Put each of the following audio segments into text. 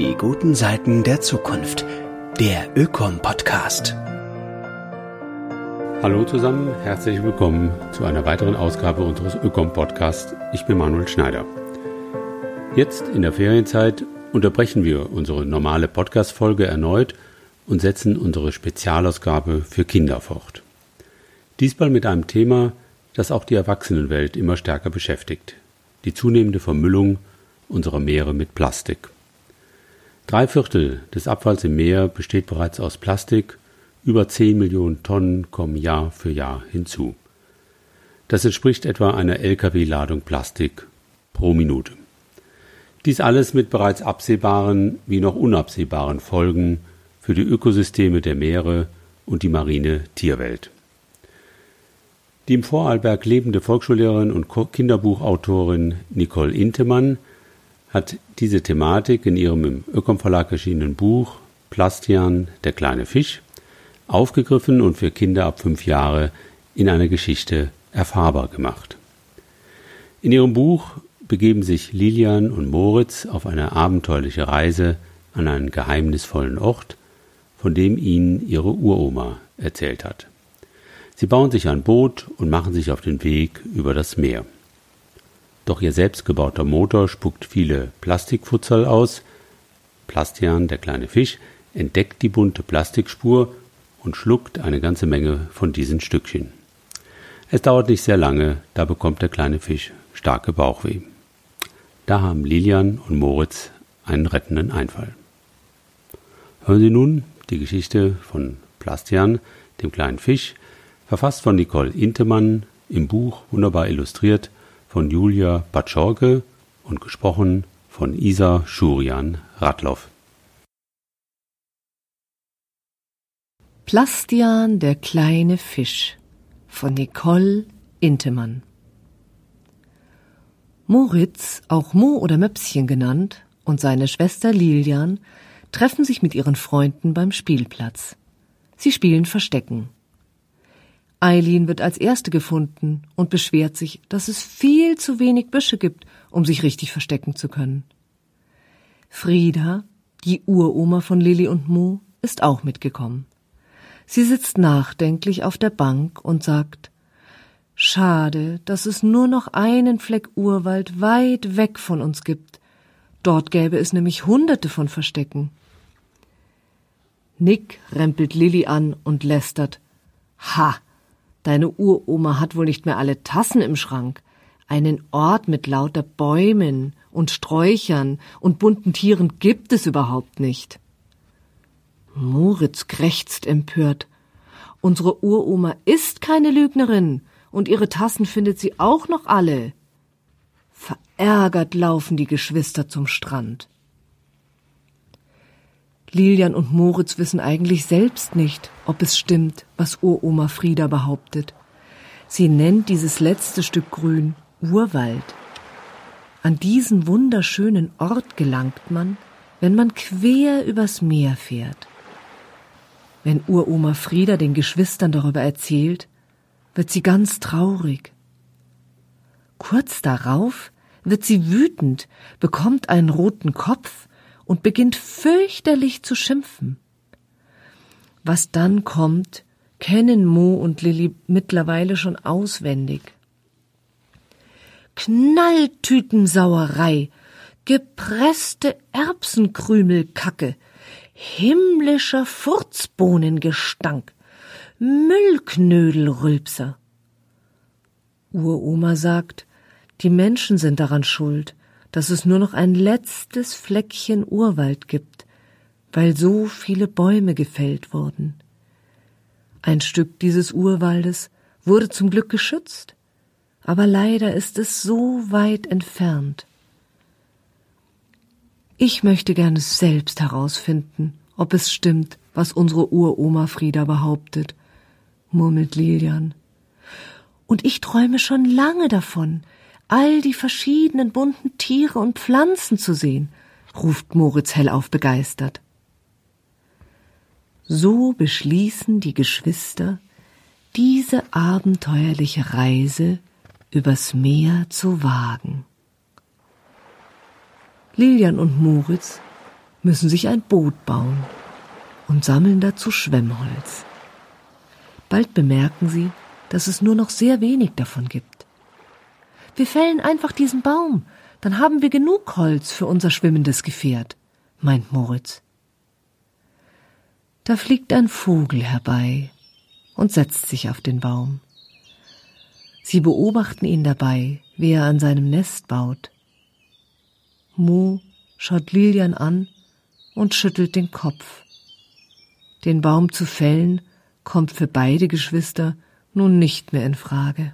Die guten Seiten der Zukunft. Der Ökom-Podcast. Hallo zusammen, herzlich willkommen zu einer weiteren Ausgabe unseres Ökom-Podcasts. Ich bin Manuel Schneider. Jetzt in der Ferienzeit unterbrechen wir unsere normale Podcast-Folge erneut und setzen unsere Spezialausgabe für Kinder fort. Diesmal mit einem Thema, das auch die Erwachsenenwelt immer stärker beschäftigt. Die zunehmende Vermüllung unserer Meere mit Plastik. Drei Viertel des Abfalls im Meer besteht bereits aus Plastik, über 10 Millionen Tonnen kommen Jahr für Jahr hinzu. Das entspricht etwa einer Lkw-Ladung Plastik pro Minute. Dies alles mit bereits absehbaren wie noch unabsehbaren Folgen für die Ökosysteme der Meere und die marine Tierwelt. Die im Vorarlberg lebende Volksschullehrerin und Kinderbuchautorin Nicole Intemann hat diese Thematik in ihrem im Ökom Verlag erschienenen Buch Plastian, der kleine Fisch, aufgegriffen und für Kinder ab fünf Jahre in einer Geschichte erfahrbar gemacht. In ihrem Buch begeben sich Lilian und Moritz auf eine abenteuerliche Reise an einen geheimnisvollen Ort, von dem ihnen ihre Uroma erzählt hat. Sie bauen sich ein Boot und machen sich auf den Weg über das Meer. Doch ihr selbstgebauter Motor spuckt viele Plastikfutzel aus. Plastian, der kleine Fisch, entdeckt die bunte Plastikspur und schluckt eine ganze Menge von diesen Stückchen. Es dauert nicht sehr lange, da bekommt der kleine Fisch starke Bauchweh. Da haben Lilian und Moritz einen rettenden Einfall. Hören Sie nun die Geschichte von Plastian, dem kleinen Fisch, verfasst von Nicole Intemann, im Buch wunderbar illustriert von Julia Batschorke und gesprochen von Isa Schurian Radloff. Plastian der kleine Fisch von Nicole Intemann Moritz, auch Mo oder Möpschen genannt, und seine Schwester Lilian treffen sich mit ihren Freunden beim Spielplatz. Sie spielen Verstecken. Eileen wird als erste gefunden und beschwert sich, dass es viel zu wenig Büsche gibt, um sich richtig verstecken zu können. Frieda, die Uroma von Lilly und Mo, ist auch mitgekommen. Sie sitzt nachdenklich auf der Bank und sagt Schade, dass es nur noch einen Fleck Urwald weit weg von uns gibt. Dort gäbe es nämlich hunderte von Verstecken. Nick rempelt Lilly an und lästert Ha, Deine Uroma hat wohl nicht mehr alle Tassen im Schrank. Einen Ort mit lauter Bäumen und Sträuchern und bunten Tieren gibt es überhaupt nicht. Moritz krächzt empört. Unsere Uroma ist keine Lügnerin und ihre Tassen findet sie auch noch alle. Verärgert laufen die Geschwister zum Strand. Lilian und Moritz wissen eigentlich selbst nicht, ob es stimmt, was Uroma Frieda behauptet. Sie nennt dieses letzte Stück Grün Urwald. An diesen wunderschönen Ort gelangt man, wenn man quer übers Meer fährt. Wenn Uroma Frieda den Geschwistern darüber erzählt, wird sie ganz traurig. Kurz darauf wird sie wütend, bekommt einen roten Kopf und beginnt fürchterlich zu schimpfen. Was dann kommt, kennen Mo und Lilly mittlerweile schon auswendig. Knalltütensauerei, gepresste Erbsenkrümelkacke, himmlischer Furzbohnengestank, Müllknödelrülpser. Uroma sagt, die Menschen sind daran schuld, dass es nur noch ein letztes Fleckchen Urwald gibt, weil so viele Bäume gefällt wurden. Ein Stück dieses Urwaldes wurde zum Glück geschützt, aber leider ist es so weit entfernt. Ich möchte gerne selbst herausfinden, ob es stimmt, was unsere Uroma Frieda behauptet, murmelt Lilian. Und ich träume schon lange davon, all die verschiedenen bunten Tiere und Pflanzen zu sehen, ruft Moritz hellauf begeistert. So beschließen die Geschwister, diese abenteuerliche Reise übers Meer zu wagen. Lilian und Moritz müssen sich ein Boot bauen und sammeln dazu Schwemmholz. Bald bemerken sie, dass es nur noch sehr wenig davon gibt. Wir fällen einfach diesen Baum, dann haben wir genug Holz für unser schwimmendes Gefährt, meint Moritz. Da fliegt ein Vogel herbei und setzt sich auf den Baum. Sie beobachten ihn dabei, wie er an seinem Nest baut. Mo schaut Lilian an und schüttelt den Kopf. Den Baum zu fällen kommt für beide Geschwister nun nicht mehr in Frage.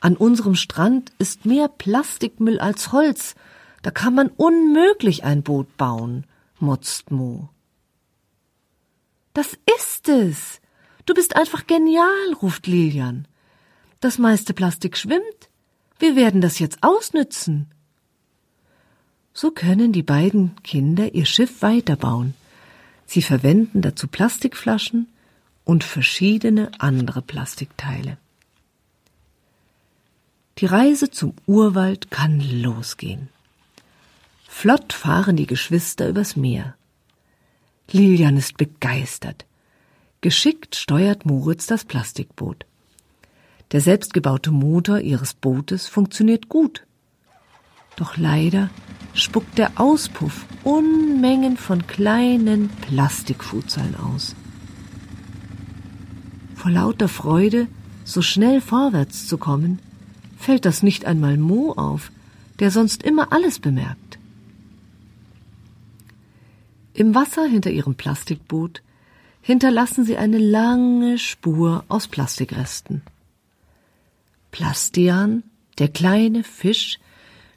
An unserem Strand ist mehr Plastikmüll als Holz. Da kann man unmöglich ein Boot bauen, motzt Mo. Das ist es. Du bist einfach genial, ruft Lilian. Das meiste Plastik schwimmt. Wir werden das jetzt ausnützen. So können die beiden Kinder ihr Schiff weiterbauen. Sie verwenden dazu Plastikflaschen und verschiedene andere Plastikteile. Die Reise zum Urwald kann losgehen. Flott fahren die Geschwister übers Meer. Lilian ist begeistert. Geschickt steuert Moritz das Plastikboot. Der selbstgebaute Motor ihres Bootes funktioniert gut. Doch leider spuckt der Auspuff Unmengen von kleinen Plastikfußzellen aus. Vor lauter Freude, so schnell vorwärts zu kommen, fällt das nicht einmal Mo auf, der sonst immer alles bemerkt. Im Wasser hinter ihrem Plastikboot hinterlassen sie eine lange Spur aus Plastikresten. Plastian, der kleine Fisch,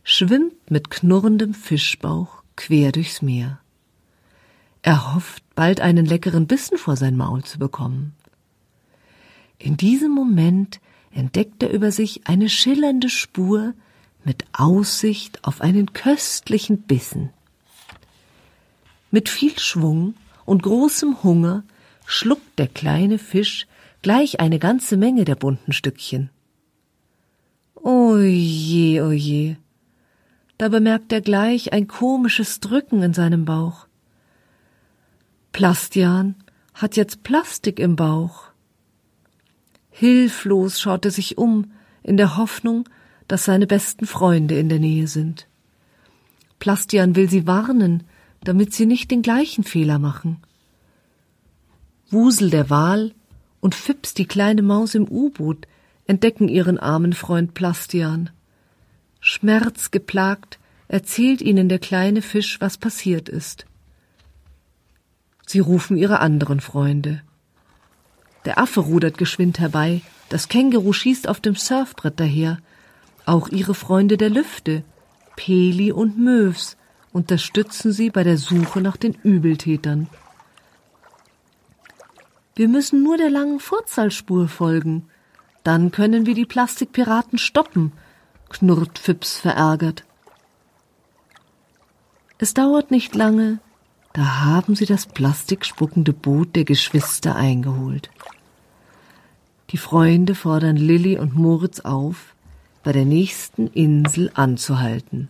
schwimmt mit knurrendem Fischbauch quer durchs Meer. Er hofft, bald einen leckeren Bissen vor sein Maul zu bekommen. In diesem Moment entdeckt er über sich eine schillernde Spur mit Aussicht auf einen köstlichen Bissen. Mit viel Schwung und großem Hunger schluckt der kleine Fisch gleich eine ganze Menge der bunten Stückchen. Oje, oje. Da bemerkt er gleich ein komisches Drücken in seinem Bauch. Plastian hat jetzt Plastik im Bauch. Hilflos schaut er sich um, in der Hoffnung, dass seine besten Freunde in der Nähe sind. Plastian will sie warnen, damit sie nicht den gleichen Fehler machen. Wusel der Wal und Fips die kleine Maus im U-Boot entdecken ihren armen Freund Plastian. Schmerzgeplagt erzählt ihnen der kleine Fisch, was passiert ist. Sie rufen ihre anderen Freunde. Der Affe rudert geschwind herbei, das Känguru schießt auf dem Surfbrett daher. Auch ihre Freunde der Lüfte, Peli und Möws, unterstützen sie bei der Suche nach den Übeltätern. Wir müssen nur der langen Vorzahlspur folgen. Dann können wir die Plastikpiraten stoppen, knurrt Fips verärgert. Es dauert nicht lange, da haben sie das plastikspuckende Boot der Geschwister eingeholt. Die Freunde fordern Lilly und Moritz auf, bei der nächsten Insel anzuhalten.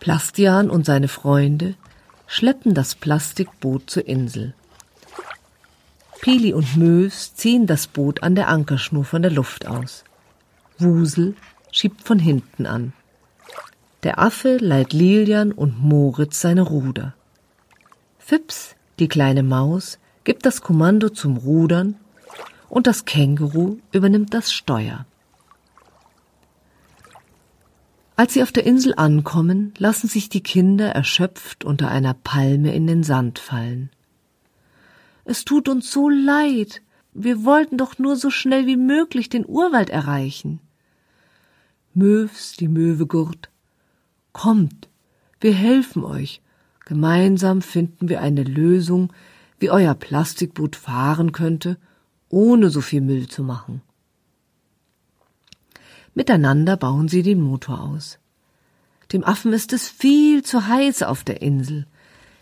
Plastian und seine Freunde schleppen das Plastikboot zur Insel. Pili und Mös ziehen das Boot an der Ankerschnur von der Luft aus. Wusel schiebt von hinten an. Der Affe leiht Lilian und Moritz seine Ruder. Fips, die kleine Maus, gibt das Kommando zum Rudern und das Känguru übernimmt das Steuer. Als sie auf der Insel ankommen, lassen sich die Kinder erschöpft unter einer Palme in den Sand fallen. Es tut uns so leid. Wir wollten doch nur so schnell wie möglich den Urwald erreichen. Möws, die Möwe gurt. Kommt, wir helfen euch. Gemeinsam finden wir eine Lösung, wie euer Plastikboot fahren könnte ohne so viel Müll zu machen. Miteinander bauen sie den Motor aus. Dem Affen ist es viel zu heiß auf der Insel.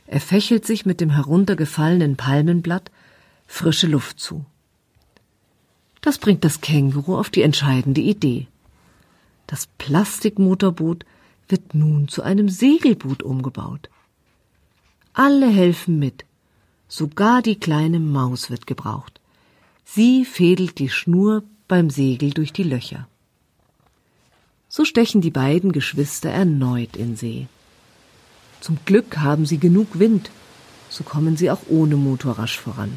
Er fächelt sich mit dem heruntergefallenen Palmenblatt frische Luft zu. Das bringt das Känguru auf die entscheidende Idee. Das Plastikmotorboot wird nun zu einem Segelboot umgebaut. Alle helfen mit, sogar die kleine Maus wird gebraucht. Sie fädelt die Schnur beim Segel durch die Löcher. So stechen die beiden Geschwister erneut in See. Zum Glück haben sie genug Wind, so kommen sie auch ohne Motor rasch voran.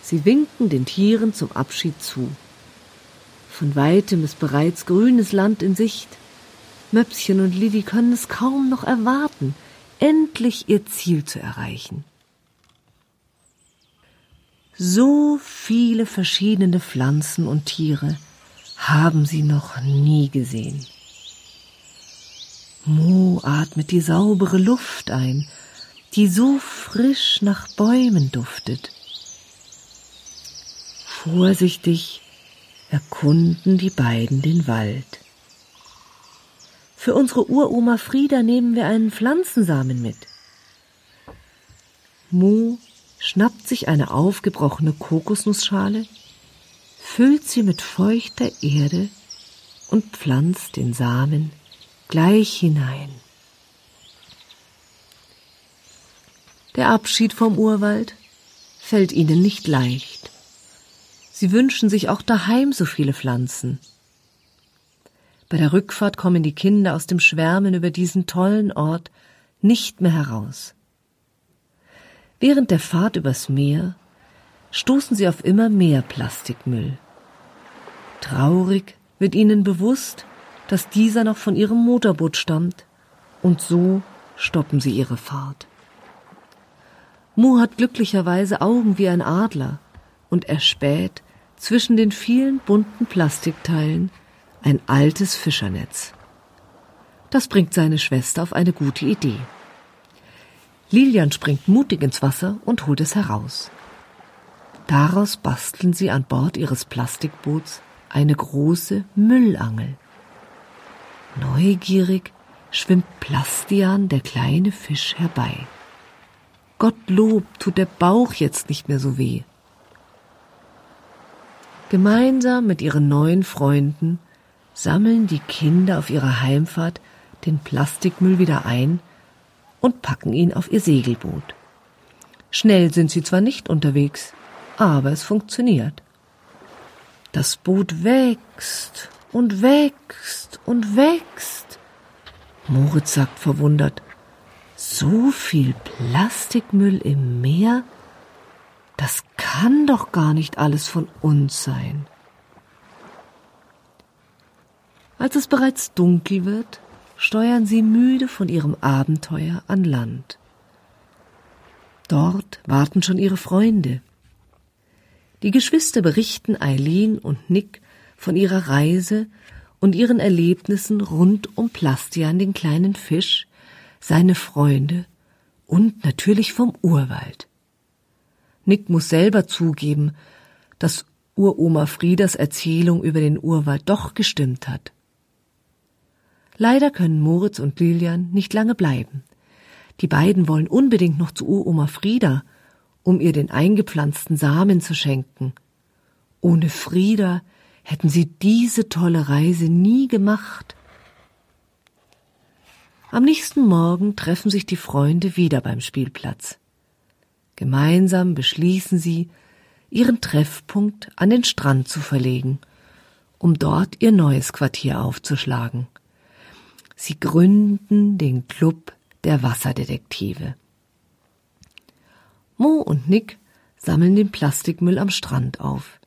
Sie winken den Tieren zum Abschied zu. Von weitem ist bereits grünes Land in Sicht. Möpschen und Lilli können es kaum noch erwarten, endlich ihr Ziel zu erreichen. So viele verschiedene Pflanzen und Tiere haben sie noch nie gesehen. Mo atmet die saubere Luft ein, die so frisch nach Bäumen duftet. Vorsichtig erkunden die beiden den Wald. Für unsere Uroma Frieda nehmen wir einen Pflanzensamen mit. Mu schnappt sich eine aufgebrochene Kokosnussschale, füllt sie mit feuchter Erde und pflanzt den Samen gleich hinein. Der Abschied vom Urwald fällt ihnen nicht leicht. Sie wünschen sich auch daheim so viele Pflanzen. Bei der Rückfahrt kommen die Kinder aus dem Schwärmen über diesen tollen Ort nicht mehr heraus. Während der Fahrt übers Meer stoßen sie auf immer mehr Plastikmüll. Traurig wird ihnen bewusst, dass dieser noch von ihrem Motorboot stammt, und so stoppen sie ihre Fahrt. Mu hat glücklicherweise Augen wie ein Adler und erspäht zwischen den vielen bunten Plastikteilen ein altes Fischernetz. Das bringt seine Schwester auf eine gute Idee. Lilian springt mutig ins Wasser und holt es heraus. Daraus basteln sie an Bord ihres Plastikboots eine große Müllangel. Neugierig schwimmt Plastian, der kleine Fisch, herbei. Gottlob tut der Bauch jetzt nicht mehr so weh. Gemeinsam mit ihren neuen Freunden sammeln die Kinder auf ihrer Heimfahrt den Plastikmüll wieder ein und packen ihn auf ihr Segelboot. Schnell sind sie zwar nicht unterwegs, aber es funktioniert. Das Boot wächst und wächst und wächst. Moritz sagt verwundert, so viel Plastikmüll im Meer? Das kann doch gar nicht alles von uns sein. Als es bereits dunkel wird, steuern sie müde von ihrem Abenteuer an Land. Dort warten schon ihre Freunde. Die Geschwister berichten Eileen und Nick von ihrer Reise und ihren Erlebnissen rund um Plastian, den kleinen Fisch, seine Freunde und natürlich vom Urwald. Nick muss selber zugeben, dass Uroma Friedas Erzählung über den Urwald doch gestimmt hat. Leider können Moritz und Lilian nicht lange bleiben. Die beiden wollen unbedingt noch zu Uroma Frieda, um ihr den eingepflanzten Samen zu schenken. Ohne Frieda hätten sie diese tolle Reise nie gemacht. Am nächsten Morgen treffen sich die Freunde wieder beim Spielplatz. Gemeinsam beschließen sie, ihren Treffpunkt an den Strand zu verlegen, um dort ihr neues Quartier aufzuschlagen. Sie gründen den Club der Wasserdetektive. Mo und Nick sammeln den Plastikmüll am Strand auf.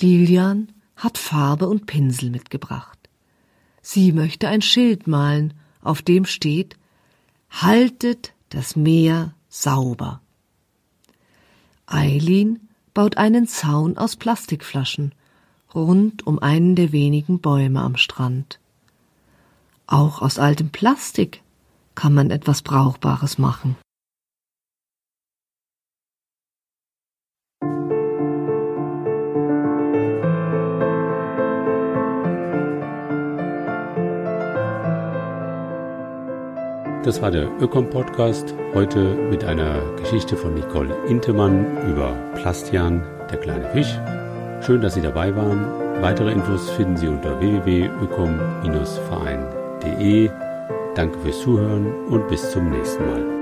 Lilian hat Farbe und Pinsel mitgebracht. Sie möchte ein Schild malen auf dem steht Haltet das Meer sauber. Eileen baut einen Zaun aus Plastikflaschen rund um einen der wenigen Bäume am Strand. Auch aus altem Plastik kann man etwas Brauchbares machen. Das war der Ökom-Podcast, heute mit einer Geschichte von Nicole Intemann über Plastian, der kleine Fisch. Schön, dass Sie dabei waren. Weitere Infos finden Sie unter www.ökom-verein.de. Danke fürs Zuhören und bis zum nächsten Mal.